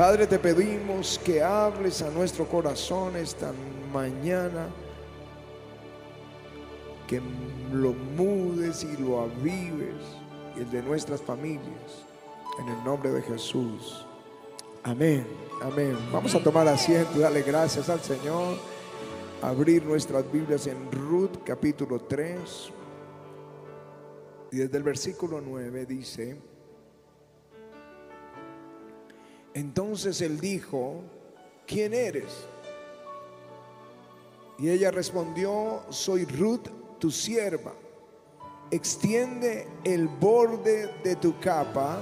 Padre, te pedimos que hables a nuestro corazón esta mañana, que lo mudes y lo avives, y el de nuestras familias, en el nombre de Jesús. Amén, amén. Vamos a tomar asiento y darle gracias al Señor. Abrir nuestras Biblias en Ruth capítulo 3. Y desde el versículo 9 dice, entonces él dijo, ¿quién eres? Y ella respondió, soy Ruth, tu sierva. Extiende el borde de tu capa.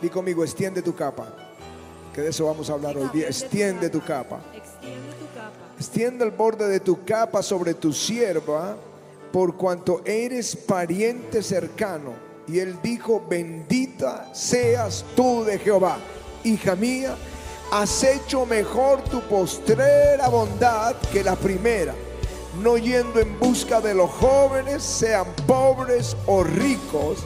Di conmigo, extiende tu capa. Que de eso vamos a hablar hoy día. Extiende tu capa. Extiende el borde de tu capa sobre tu sierva, por cuanto eres pariente cercano. Y él dijo, bendita seas tú de Jehová, hija mía, has hecho mejor tu postrera bondad que la primera, no yendo en busca de los jóvenes, sean pobres o ricos.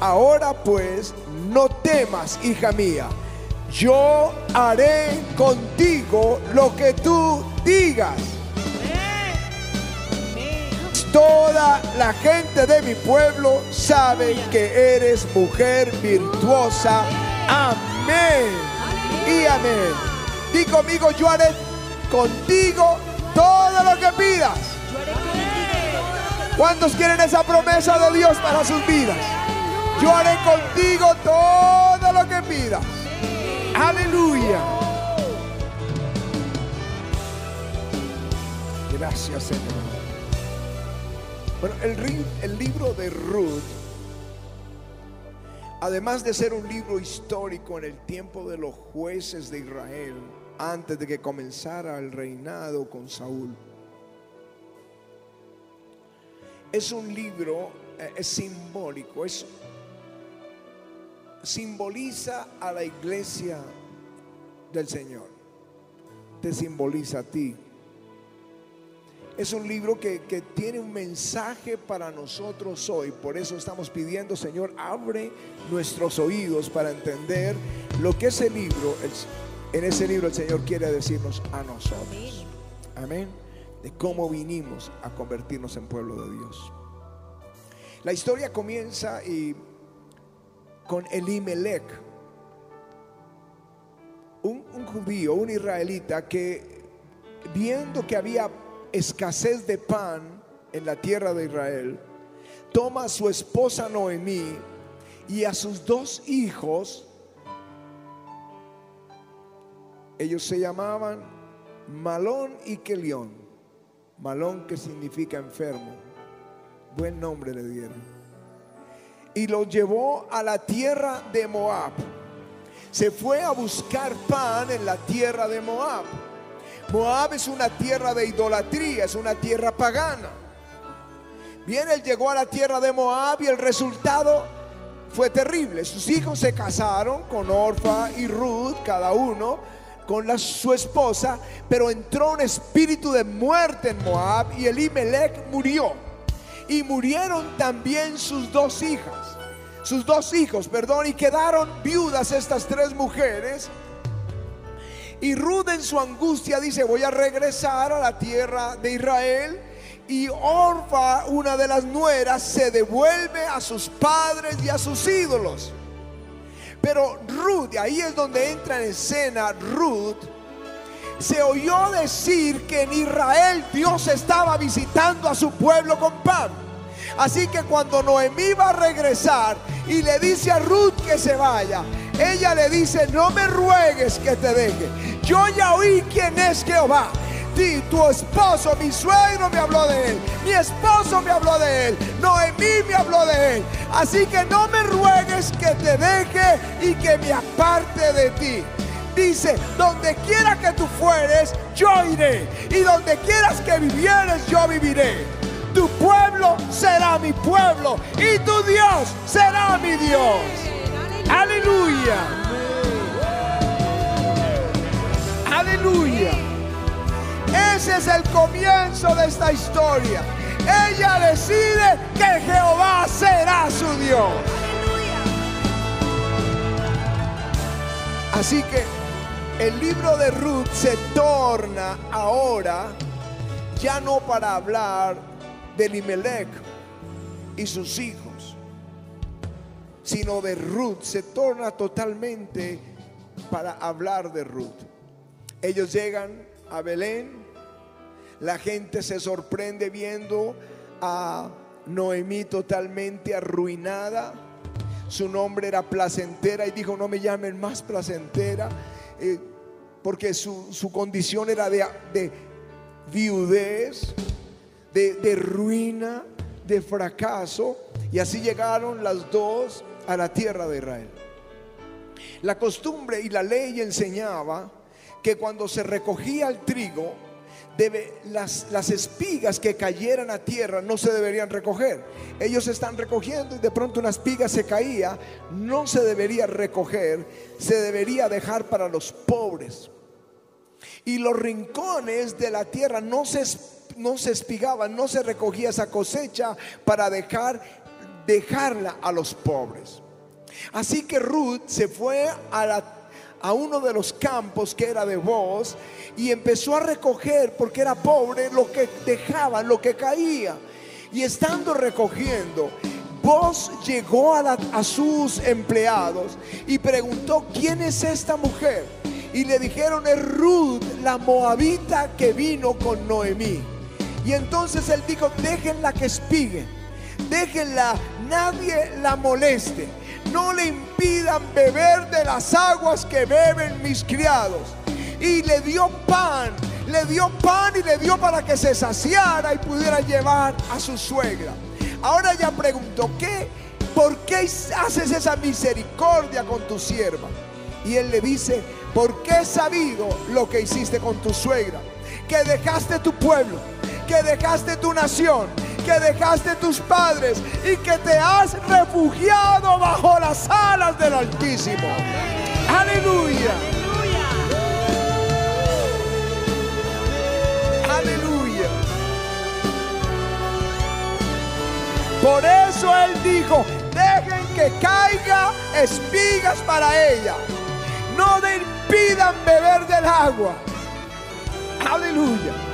Ahora pues, no temas, hija mía, yo haré contigo lo que tú digas. Toda la gente de mi pueblo sabe que eres mujer virtuosa. Amén. Y amén. Di conmigo, yo haré contigo todo lo que pidas. ¿Cuántos quieren esa promesa de Dios para sus vidas? Yo haré contigo todo lo que pidas. Aleluya. Gracias, Señor. Bueno, el libro de Ruth, además de ser un libro histórico en el tiempo de los jueces de Israel, antes de que comenzara el reinado con Saúl, es un libro eh, es simbólico, simboliza a la iglesia del Señor, te simboliza a ti. Es un libro que, tiene un mensaje para nosotros hoy. Por eso estamos pidiendo, Señor, abre nuestros oídos para entender lo que ese libro, en ese libro el Señor quiere decirnos a nosotros. Amén. De cómo vinimos a convertirnos en pueblo de Dios. La historia comienza y con Elimelech, un, un judío, un israelita que viendo que había escasez de pan en la tierra de Israel, toma a su esposa Noemí y a sus dos hijos, ellos se llamaban Malón y Kelión, Malón que significa enfermo, buen nombre le dieron, y los llevó a la tierra de Moab. Se fue a buscar pan en la tierra de Moab. Moab es una tierra de idolatría, es una tierra pagana. Bien, él llegó a la tierra de Moab y el resultado fue terrible. Sus hijos se casaron con Orfa y Ruth, cada uno con su esposa, pero entró un espíritu de muerte en Moab y Elimelech murió. Y murieron también sus dos hijas, sus dos hijos, perdón, y quedaron viudas estas tres mujeres y Ruth en su angustia dice, voy a regresar a la tierra de Israel. Y Orfa, una de las nueras, se devuelve a sus padres y a sus ídolos. Pero Ruth, ahí es donde entra en escena Ruth, se oyó decir que en Israel Dios estaba visitando a su pueblo con pan. Así que cuando Noemí va a regresar y le dice a Ruth que se vaya, ella le dice, no me ruegues que te deje. Yo ya oí quién es Jehová. Ti, tu esposo, mi suegro me habló de él. Mi esposo me habló de él. Noemí me habló de él. Así que no me ruegues que te deje y que me aparte de ti. Dice, donde quiera que tú fueres, yo iré. Y donde quieras que vivieres, yo viviré. Tu pueblo será mi pueblo y tu Dios será mi Dios. Aleluya. Aleluya. Ese es el comienzo de esta historia. Ella decide que Jehová será su Dios. Así que el libro de Ruth se torna ahora ya no para hablar de Limelech y sus hijos, sino de Ruth. Se torna totalmente para hablar de Ruth. Ellos llegan a Belén, la gente se sorprende viendo a Noemí totalmente arruinada. Su nombre era placentera y dijo, no me llamen más placentera, eh, porque su, condición era de, de viudez, de, de ruina, de fracaso. Y así llegaron las dos a la tierra de Israel. La costumbre y la ley enseñaba que cuando se recogía el trigo, debe, las, las espigas que cayeran a tierra no se deberían recoger. Ellos están recogiendo y de pronto una espiga se caía, no se debería recoger, se debería dejar para los pobres. Y los rincones de la tierra no se, no se espigaban, no se recogía esa cosecha para dejar, dejarla a los pobres. Así que Ruth se fue a uno de los campos que era de voz y empezó a recoger, porque era pobre, lo que dejaban, lo que caía. Y estando recogiendo, vos llegó a, a sus empleados y preguntó, ¿quién es esta mujer? Y le dijeron, es Ruth, la moabita que vino con Noemí. Y entonces él dijo, déjenla que espigue, déjenla, nadie la moleste no le impidan beber de las aguas que beben mis criados. Y le dio pan, le dio pan y le dio para que se saciara y pudiera llevar a su suegra. Ahora ya pregunto, ¿qué? ¿Por qué haces esa misericordia con tu sierva? Y él le dice, porque he sabido lo que hiciste con tu suegra, que dejaste tu pueblo, que dejaste tu nación, que dejaste tus padres y que te has refugiado bajo las alas del Altísimo. Aleluya. Aleluya. Por eso él dijo, dejen que caiga espigas para ella. No le impidan beber del agua. Aleluya.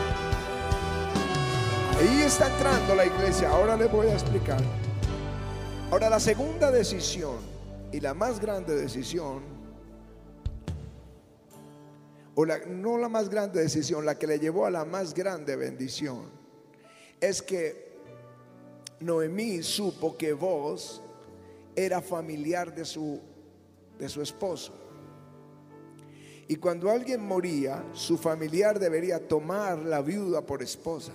Ahí está entrando la iglesia. Ahora les voy a explicar. Ahora la segunda decisión y la más grande decisión, o la, no la más grande decisión, la que le llevó a la más grande bendición, es que Noemí supo que vos era familiar de su, de su esposo. Y cuando alguien moría, su familiar debería tomar la viuda por esposa.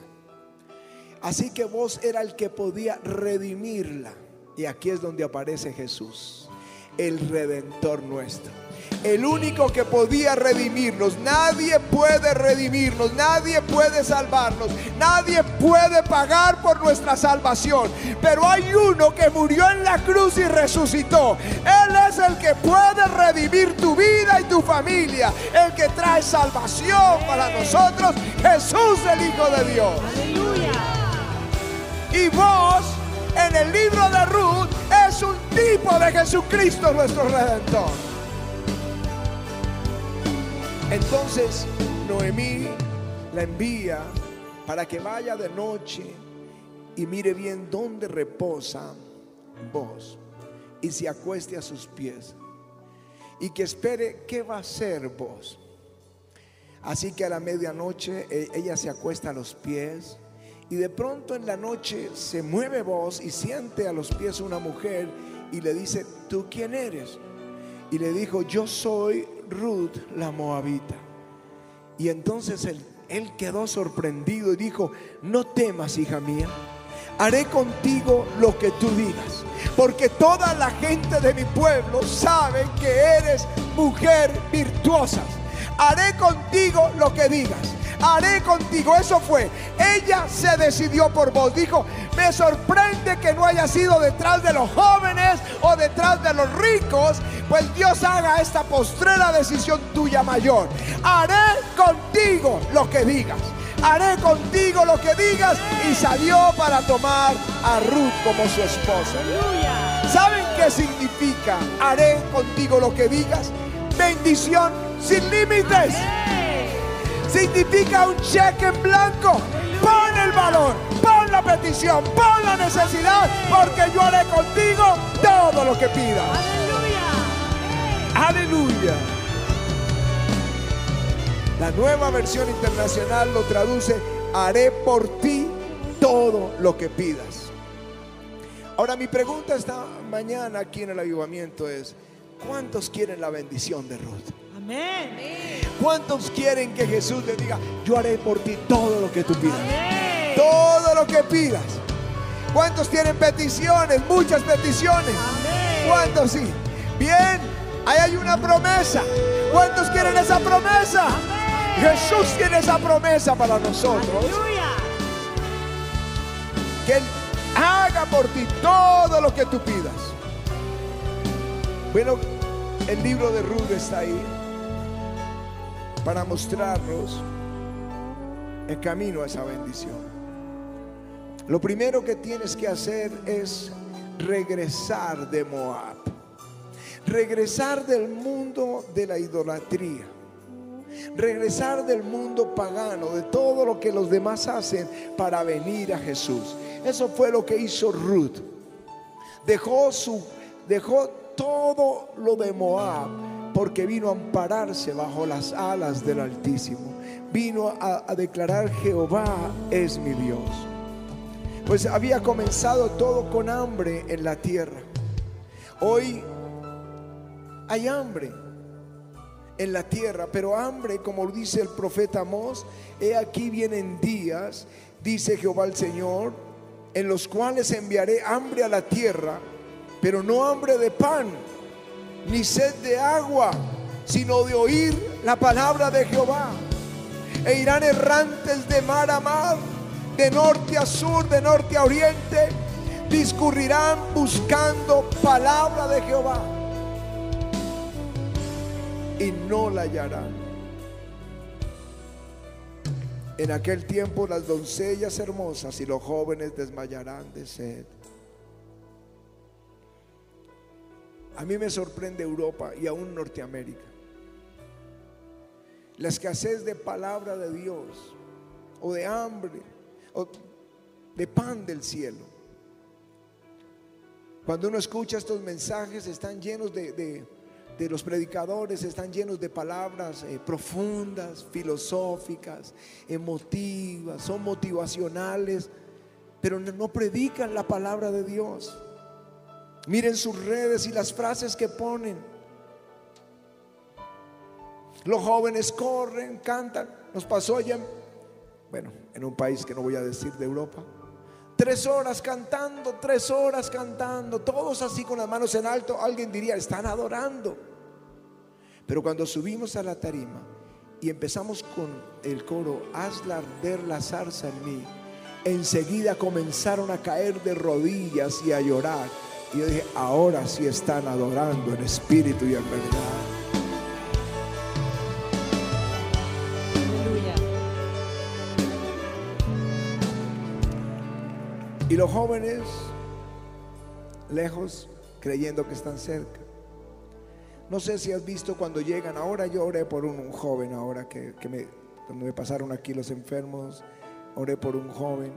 Así que vos era el que podía redimirla. Y aquí es donde aparece Jesús, el redentor nuestro. El único que podía redimirnos. Nadie puede redimirnos, nadie puede salvarnos, nadie puede pagar por nuestra salvación. Pero hay uno que murió en la cruz y resucitó. Él es el que puede redimir tu vida y tu familia. El que trae salvación para nosotros. Jesús el Hijo de Dios. Y vos, en el libro de Ruth, es un tipo de Jesucristo nuestro Redentor. Entonces, Noemí la envía para que vaya de noche y mire bien dónde reposa vos y se acueste a sus pies y que espere qué va a hacer vos. Así que a la medianoche e, ella se acuesta a los pies y de pronto en la noche se mueve voz y siente a los pies una mujer y le dice, ¿tú quién eres? Y le dijo, yo soy Ruth la Moabita. Y entonces él, él quedó sorprendido y dijo, no temas, hija mía, haré contigo lo que tú digas. Porque toda la gente de mi pueblo sabe que eres mujer virtuosa. Haré contigo lo que digas haré contigo. Eso fue. Ella se decidió por vos. Dijo, me sorprende que no haya sido detrás de los jóvenes o detrás de los ricos, pues Dios haga esta postrera decisión tuya mayor. Haré contigo lo que digas. Haré contigo lo que digas y salió para tomar a Ruth como su esposa. ¿Saben qué significa haré contigo lo que digas? bendición sin límites. Significa un cheque en blanco. Pon el valor, pon la petición, pon la necesidad, porque yo haré contigo todo lo que pidas. Aleluya. La nueva versión internacional lo traduce, haré por ti todo lo que pidas. Ahora mi pregunta esta mañana aquí en el avivamiento es, ¿cuántos quieren la bendición de Ruth? Amén. ¿Cuántos quieren que Jesús le diga, yo haré por ti todo lo que tú pidas? Amén. Todo lo que pidas. ¿Cuántos tienen peticiones? Muchas peticiones. Amén. ¿Cuántos sí? Bien, ahí hay una promesa. ¿Cuántos quieren esa promesa? Jesús tiene esa promesa para nosotros. Aleluya. Que Él haga por ti todo lo que tú pidas. Bueno, el libro de Ruth está ahí para mostrarnos el camino a esa bendición. Lo primero que tienes que hacer es regresar de Moab. Regresar del mundo de la idolatría. Regresar del mundo pagano, de todo lo que los demás hacen para venir a Jesús. Eso fue lo que hizo Ruth. Dejó su dejó todo lo de Moab porque vino a ampararse bajo las alas del Altísimo. Vino a, declarar Jehová es mi Dios. Pues había comenzado todo con hambre en la tierra. Hoy hay hambre en la tierra, pero hambre, como dice el profeta Amós, he aquí vienen días, dice Jehová el Señor, en los cuales enviaré hambre a la tierra, pero no hambre de pan, ni sed de agua, sino de oír la palabra de Jehová. E irán errantes de mar a mar, de norte a sur, de norte a oriente, discurrirán buscando palabra de Jehová y no la hallarán. En aquel tiempo las doncellas hermosas y los jóvenes desmayarán de sed. A mí me sorprende Europa y aún Norteamérica. La escasez de palabra de Dios o de hambre o de pan del cielo. Cuando uno escucha estos mensajes están llenos de, de, de los predicadores, están llenos de palabras eh, profundas, filosóficas, emotivas, son motivacionales, pero no, no predican la palabra de Dios. Miren sus redes y las frases que ponen. Los jóvenes corren, cantan. Nos pasó allá, en- bueno, en un país que no voy a decir de Europa. Tres horas cantando, tres horas cantando, todos así con las manos en alto. Alguien diría, están adorando. Pero cuando subimos a la tarima y empezamos con el coro, hazla arder la zarza en mí, enseguida comenzaron a caer de rodillas y a llorar. Y yo dije, ahora sí están adorando en espíritu y en verdad. Aleluya. Y los jóvenes, lejos, creyendo que están cerca. No sé si has visto cuando llegan, ahora yo oré por un, un joven, ahora que, que me, cuando me pasaron aquí los enfermos, oré por un joven,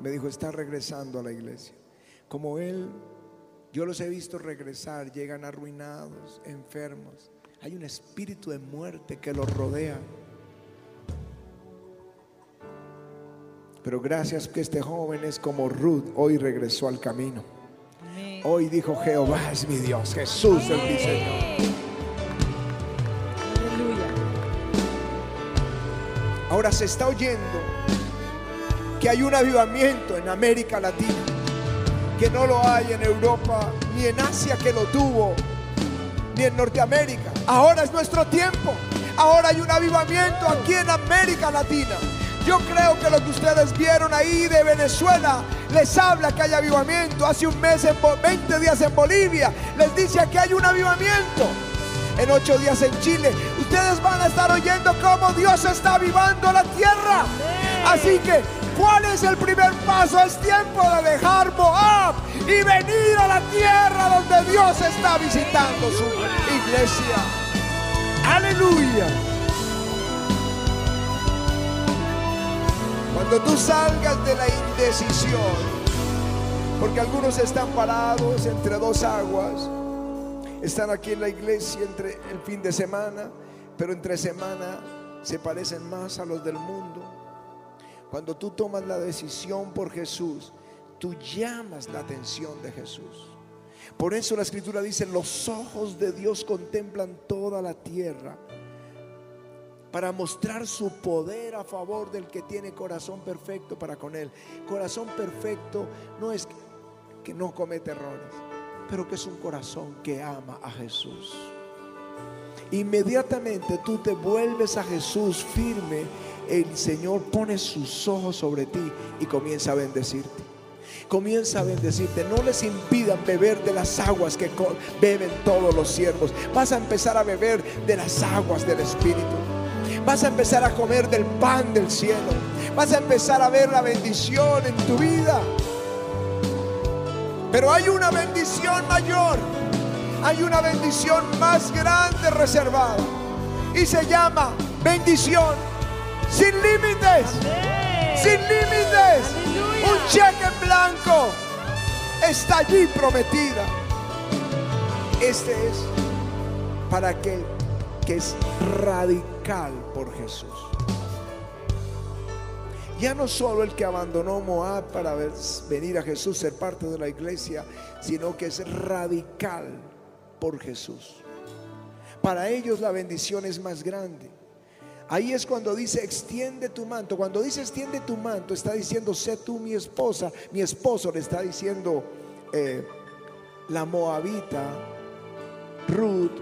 me dijo, está regresando a la iglesia. Como él, yo los he visto regresar, llegan arruinados, enfermos. Hay un espíritu de muerte que los rodea. Pero gracias que este joven es como Ruth, hoy regresó al camino. Hoy dijo Jehová es mi Dios, Jesús es mi Señor. Aleluya. Ahora se está oyendo que hay un avivamiento en América Latina, que no lo hay en Europa, ni en Asia que lo tuvo, ni en Norteamérica. Ahora es nuestro tiempo. Ahora hay un avivamiento aquí en América Latina. Yo creo que lo que ustedes vieron ahí de Venezuela les habla que hay avivamiento. Hace un mes, en Bo- 20 días en Bolivia, les dice que hay un avivamiento. En ocho días en Chile, ustedes van a estar oyendo cómo Dios está avivando la tierra. Así que, ¿cuál es el primer paso? Es tiempo de dejar Moab y venir a la tierra donde Dios está visitando su iglesia. Aleluya. Cuando tú salgas de la indecisión, porque algunos están parados entre dos aguas, están aquí en la iglesia entre el fin de semana, pero entre semana se parecen más a los del mundo. Cuando tú tomas la decisión por Jesús, tú llamas la atención de Jesús. Por eso la escritura dice, los ojos de Dios contemplan toda la tierra para mostrar su poder a favor del que tiene corazón perfecto para con él. Corazón perfecto no es que no comete errores, pero que es un corazón que ama a Jesús. Inmediatamente tú te vuelves a Jesús firme, el Señor pone sus ojos sobre ti y comienza a bendecirte comienza a bendecirte. No les impidan beber de las aguas que beben todos los siervos. Vas a empezar a beber de las aguas del Espíritu. Vas a empezar a comer del pan del cielo. Vas a empezar a ver la bendición en tu vida. Pero hay una bendición mayor. Hay una bendición más grande reservada. Y se llama bendición sin límites. Sin límites. Un cheque en blanco está allí prometida. Este es para aquel que es radical por Jesús. Ya no solo el que abandonó Moab para venir a Jesús, ser parte de la iglesia, sino que es radical por Jesús. Para ellos la bendición es más grande. Ahí es cuando dice extiende tu manto. Cuando dice extiende tu manto, está diciendo sé tú mi esposa. Mi esposo le está diciendo eh, la moabita, Ruth,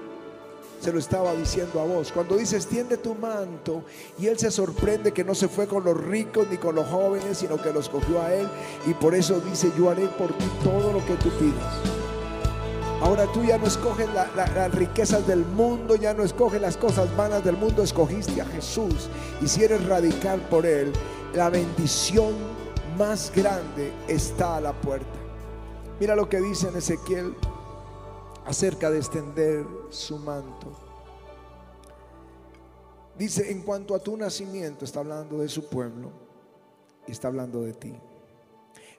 se lo estaba diciendo a vos. Cuando dice extiende tu manto y él se sorprende que no se fue con los ricos ni con los jóvenes, sino que los cogió a él. Y por eso dice yo haré por ti todo lo que tú pidas. Ahora tú ya no escoges las riquezas del mundo, ya no escoges las cosas vanas del mundo, escogiste a Jesús. Y si eres radical por Él, la bendición más grande está a la puerta. Mira lo que dice en Ezequiel acerca de extender su manto. Dice, en cuanto a tu nacimiento, está hablando de su pueblo y está hablando de ti.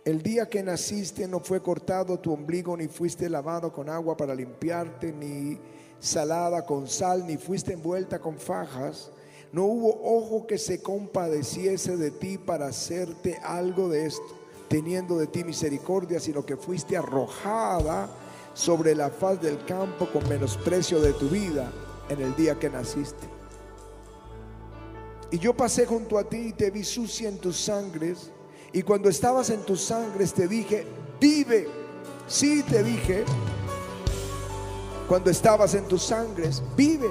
El día que naciste no fue cortado tu ombligo, ni fuiste lavado con agua para limpiarte, ni salada con sal, ni fuiste envuelta con fajas. No hubo ojo que se compadeciese de ti para hacerte algo de esto, teniendo de ti misericordia, sino que fuiste arrojada sobre la faz del campo con menosprecio de tu vida en el día que naciste. Y yo pasé junto a ti y te vi sucia en tus sangres y cuando estabas en tus sangres te dije, vive. Sí te dije, cuando estabas en tus sangres, vive.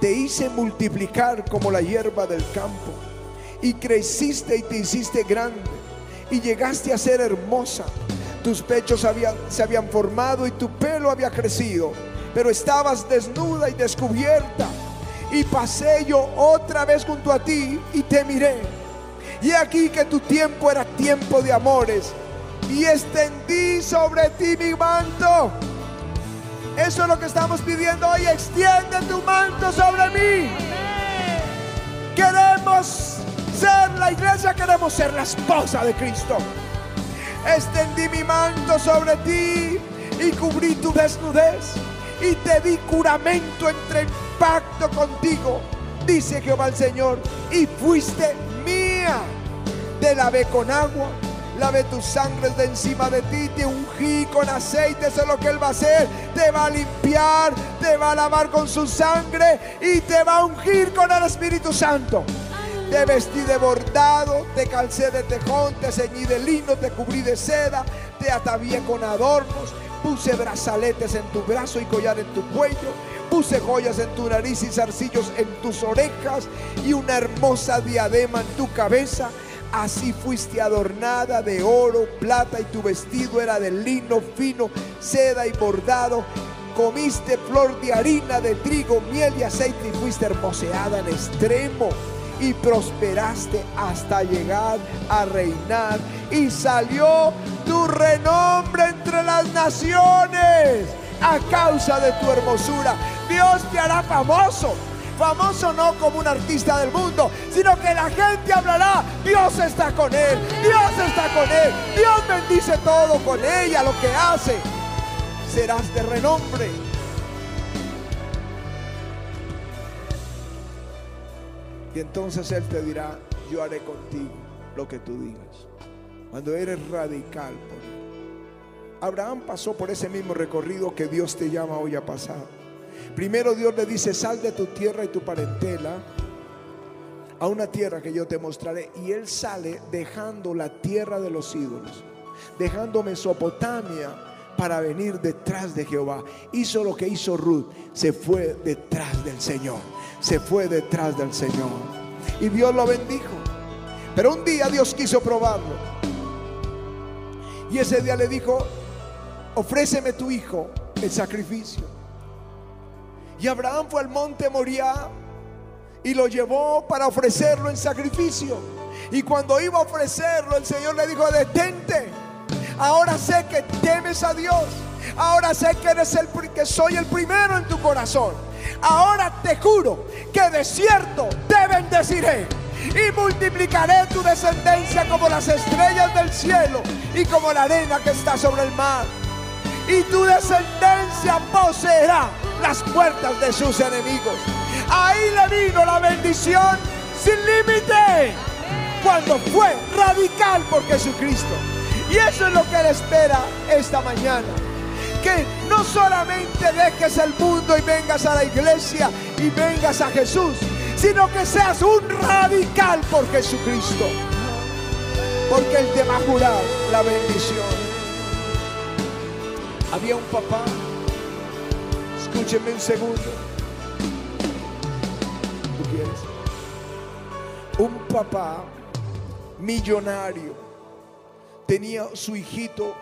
Te hice multiplicar como la hierba del campo. Y creciste y te hiciste grande. Y llegaste a ser hermosa. Tus pechos habían, se habían formado y tu pelo había crecido. Pero estabas desnuda y descubierta. Y pasé yo otra vez junto a ti y te miré y aquí que tu tiempo era tiempo de amores. Y extendí sobre ti mi manto. Eso es lo que estamos pidiendo hoy. Extiende tu manto sobre mí. Queremos ser la iglesia, queremos ser la esposa de Cristo. Extendí mi manto sobre ti y cubrí tu desnudez y te di juramento entre el pacto contigo, dice Jehová el Señor, y fuiste mía. Te lavé con agua, lavé tus sangres de encima de ti, te ungí con aceite, eso es lo que Él va a hacer. Te va a limpiar, te va a lavar con su sangre y te va a ungir con el Espíritu Santo. Te vestí de bordado, te calcé de tejón, te ceñí de lino, te cubrí de seda, te atavié con adornos, puse brazaletes en tu brazo y collar en tu cuello, puse joyas en tu nariz y zarcillos en tus orejas y una hermosa diadema en tu cabeza. Así fuiste adornada de oro, plata y tu vestido era de lino fino, seda y bordado. Comiste flor de harina, de trigo, miel y aceite y fuiste hermoseada en extremo y prosperaste hasta llegar a reinar y salió tu renombre entre las naciones a causa de tu hermosura. Dios te hará famoso. Famoso no como un artista del mundo, sino que la gente hablará, Dios está con él, Dios está con él, Dios bendice todo con ella, lo que hace. Serás de renombre. Y entonces Él te dirá, yo haré contigo lo que tú digas. Cuando eres radical por. Abraham pasó por ese mismo recorrido que Dios te llama hoy a pasar. Primero Dios le dice, sal de tu tierra y tu parentela a una tierra que yo te mostraré. Y él sale dejando la tierra de los ídolos, dejando Mesopotamia para venir detrás de Jehová. Hizo lo que hizo Ruth, se fue detrás del Señor, se fue detrás del Señor. Y Dios lo bendijo. Pero un día Dios quiso probarlo. Y ese día le dijo, ofréceme tu hijo el sacrificio. Y Abraham fue al monte Moriah y lo llevó para ofrecerlo en sacrificio. Y cuando iba a ofrecerlo, el Señor le dijo, detente. Ahora sé que temes a Dios. Ahora sé que eres el que soy el primero en tu corazón. Ahora te juro que de cierto te bendeciré y multiplicaré tu descendencia como las estrellas del cielo y como la arena que está sobre el mar. Y tu descendencia poseerá las puertas de sus enemigos. Ahí le vino la bendición sin límite cuando fue radical por Jesucristo. Y eso es lo que Él espera esta mañana. Que no solamente dejes el mundo y vengas a la iglesia y vengas a Jesús, sino que seas un radical por Jesucristo. Porque Él te va a jurar la bendición. Había un papá, escúcheme un segundo. ¿Tú quieres? Un papá millonario tenía su hijito,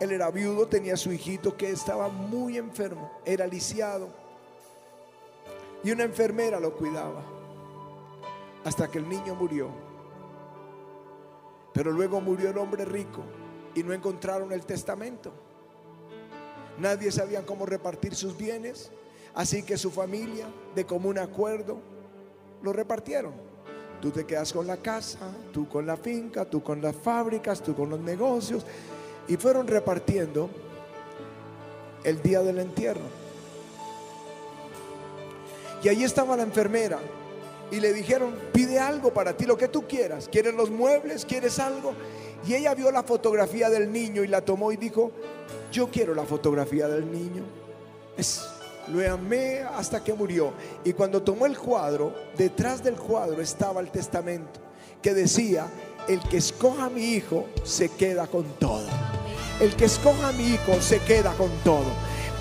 él era viudo, tenía su hijito que estaba muy enfermo, era lisiado. Y una enfermera lo cuidaba hasta que el niño murió. Pero luego murió el hombre rico y no encontraron el testamento. Nadie sabía cómo repartir sus bienes, así que su familia, de común acuerdo, lo repartieron. Tú te quedas con la casa, tú con la finca, tú con las fábricas, tú con los negocios. Y fueron repartiendo el día del entierro. Y ahí estaba la enfermera. Y le dijeron, pide algo para ti, lo que tú quieras. ¿Quieres los muebles? ¿Quieres algo? Y ella vio la fotografía del niño y la tomó y dijo, yo quiero la fotografía del niño. Es, lo amé hasta que murió. Y cuando tomó el cuadro, detrás del cuadro estaba el testamento que decía, el que escoja a mi hijo se queda con todo. El que escoja a mi hijo se queda con todo.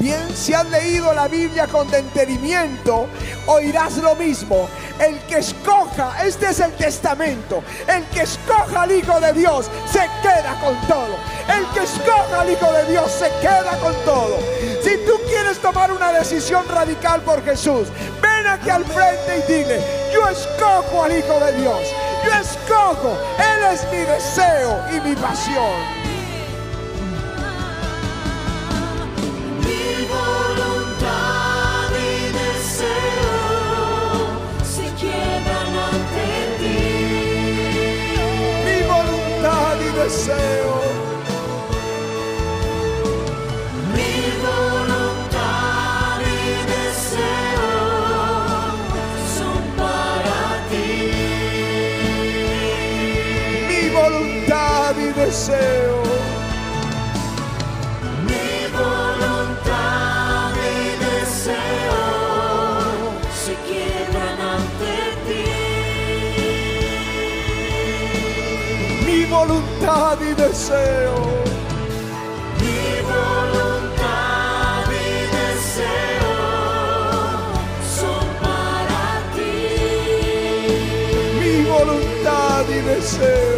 Bien, si has leído la Biblia con detenimiento, oirás lo mismo. El que escoja, este es el testamento, el que escoja al Hijo de Dios se queda con todo. El que escoja al Hijo de Dios se queda con todo. Si tú quieres tomar una decisión radical por Jesús, ven aquí al frente y dile, yo escojo al Hijo de Dios. Yo escojo, Él es mi deseo y mi pasión. Deseo. Mi voluntad y deseo son para ti. Mi voluntad y deseo. Voluntad y deseo. Mi voluntad y deseo son para ti. Mi voluntad y deseo.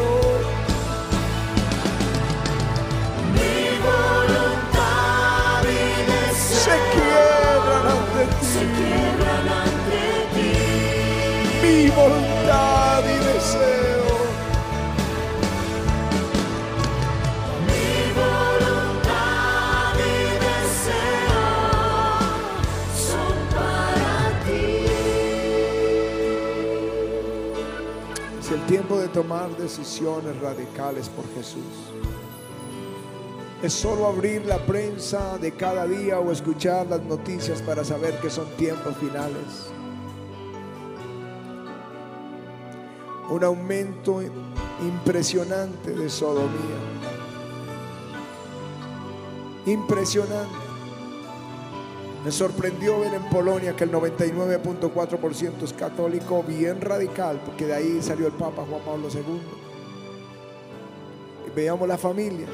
Decisiones radicales por Jesús. Es solo abrir la prensa de cada día o escuchar las noticias para saber que son tiempos finales. Un aumento impresionante de sodomía. Impresionante. Me sorprendió ver en Polonia que el 99.4% es católico bien radical, porque de ahí salió el Papa Juan Pablo II. Y veíamos las familias.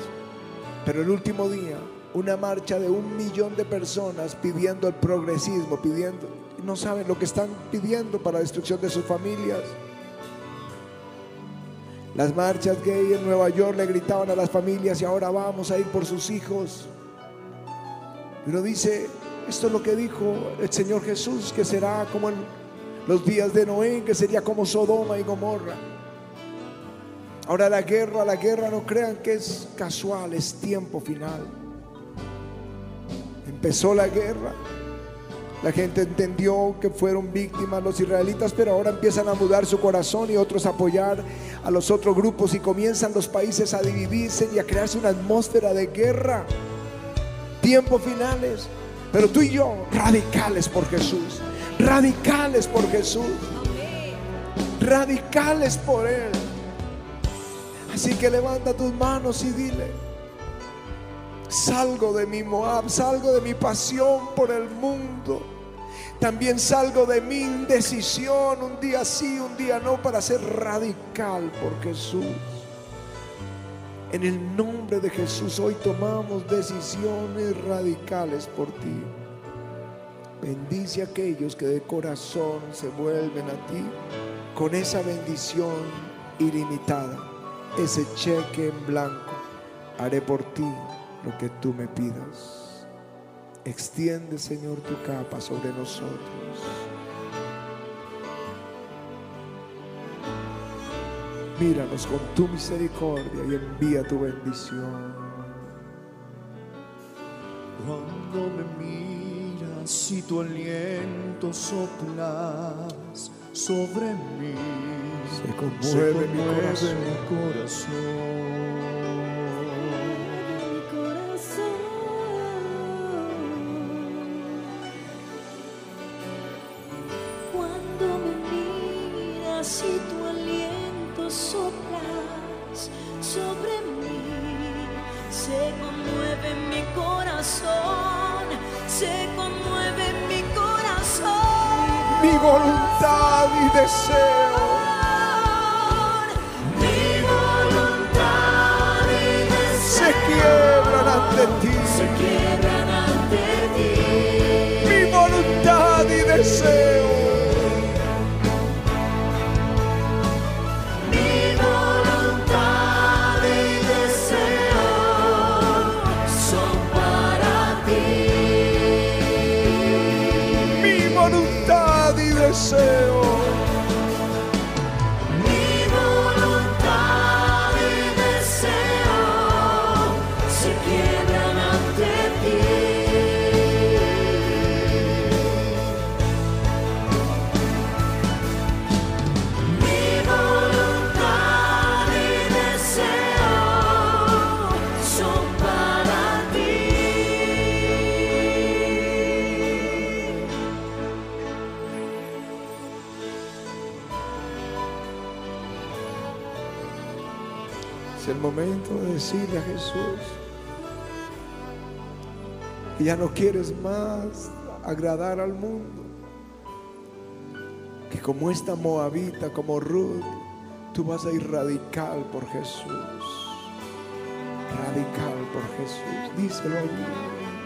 Pero el último día, una marcha de un millón de personas pidiendo el progresismo, pidiendo, no saben lo que están pidiendo para la destrucción de sus familias. Las marchas gay en Nueva York le gritaban a las familias y ahora vamos a ir por sus hijos. Y dice, esto es lo que dijo el Señor Jesús, que será como en los días de Noé, que sería como Sodoma y Gomorra. Ahora la guerra, la guerra no crean que es casual, es tiempo final. Empezó la guerra, la gente entendió que fueron víctimas los israelitas, pero ahora empiezan a mudar su corazón y otros a apoyar a los otros grupos y comienzan los países a dividirse y a crearse una atmósfera de guerra. Tiempos finales. Pero tú y yo, radicales por Jesús. Radicales por Jesús. Radicales por Él. Así que levanta tus manos y dile, salgo de mi Moab, salgo de mi pasión por el mundo. También salgo de mi indecisión, un día sí, un día no, para ser radical por Jesús. En el nombre de Jesús hoy tomamos decisiones radicales por ti. Bendice a aquellos que de corazón se vuelven a ti con esa bendición ilimitada, ese cheque en blanco. Haré por ti lo que tú me pidas. Extiende, Señor, tu capa sobre nosotros. Míranos con tu misericordia y envía tu bendición. Cuando me miras y tu aliento soplas sobre mí, Se conmueve mi conmueve corazón. mi corazón. Voluntad y deseo. Mi voluntad y se deseo quiebran ante ti. se quiebran el momento de decirle a Jesús que ya no quieres más agradar al mundo. Que como esta moabita, como Ruth, tú vas a ir radical por Jesús. Radical por Jesús. Díselo a mí.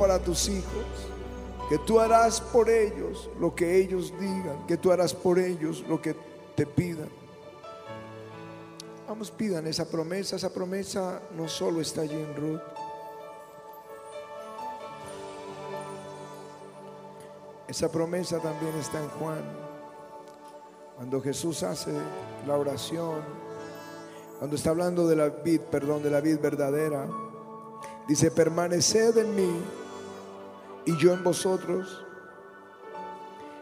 Para tus hijos, que tú harás por ellos lo que ellos digan, que tú harás por ellos lo que te pidan. Vamos, pidan esa promesa. Esa promesa no solo está allí en Ruth. Esa promesa también está en Juan. Cuando Jesús hace la oración, cuando está hablando de la vid, perdón, de la vid verdadera, dice, permaneced en mí y yo en vosotros.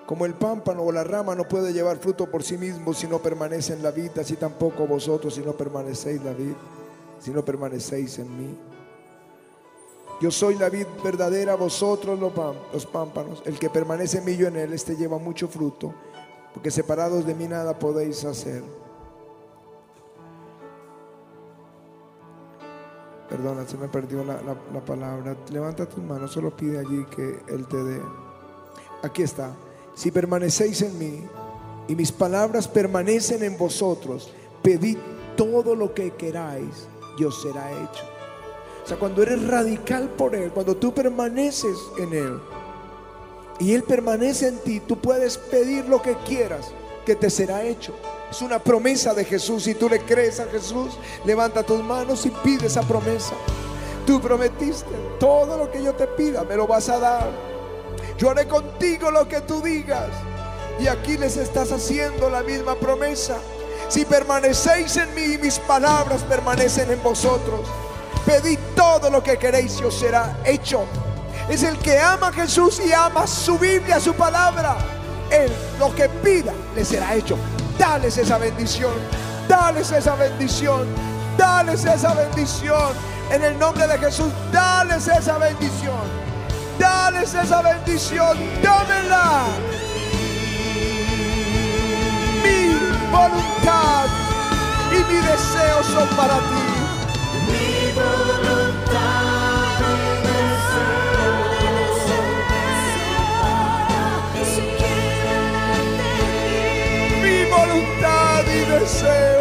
Como el pámpano o la rama no puede llevar fruto por sí mismo si no permanece en la vid, así tampoco vosotros si no permanecéis la vid, si no permanecéis en mí. Yo soy la vid verdadera, vosotros los, pám- los pámpanos. El que permanece en mí, yo en él, este lleva mucho fruto, porque separados de mí nada podéis hacer. Perdona, se me perdió la, la- la palabra. Levanta tus manos, solo pide allí que Él te dé. Aquí está. Si permanecéis en mí y mis palabras permanecen en vosotros, pedid todo lo que queráis y será hecho. O sea, cuando eres radical por Él, cuando tú permaneces en Él y Él permanece en ti, tú puedes pedir lo que quieras, que te será hecho. Es una promesa de Jesús. Si tú le crees a Jesús, levanta tus manos y pide esa promesa. Tú prometiste, todo lo que yo te pida, me lo vas a dar. Yo haré contigo lo que tú digas. Y aquí les estás haciendo la misma promesa. Si permanecéis en mí y mis palabras permanecen en vosotros, pedid todo lo que queréis y os será hecho. Es el que ama a Jesús y ama su Biblia, su palabra. Él lo que pida le será hecho. Dales esa bendición. Dales esa bendición. Dales esa bendición. En el nombre de Jesús, dales esa bendición. Dales esa bendición. Dámela. Mi voluntad y mi deseo son para ti. Mi voluntad y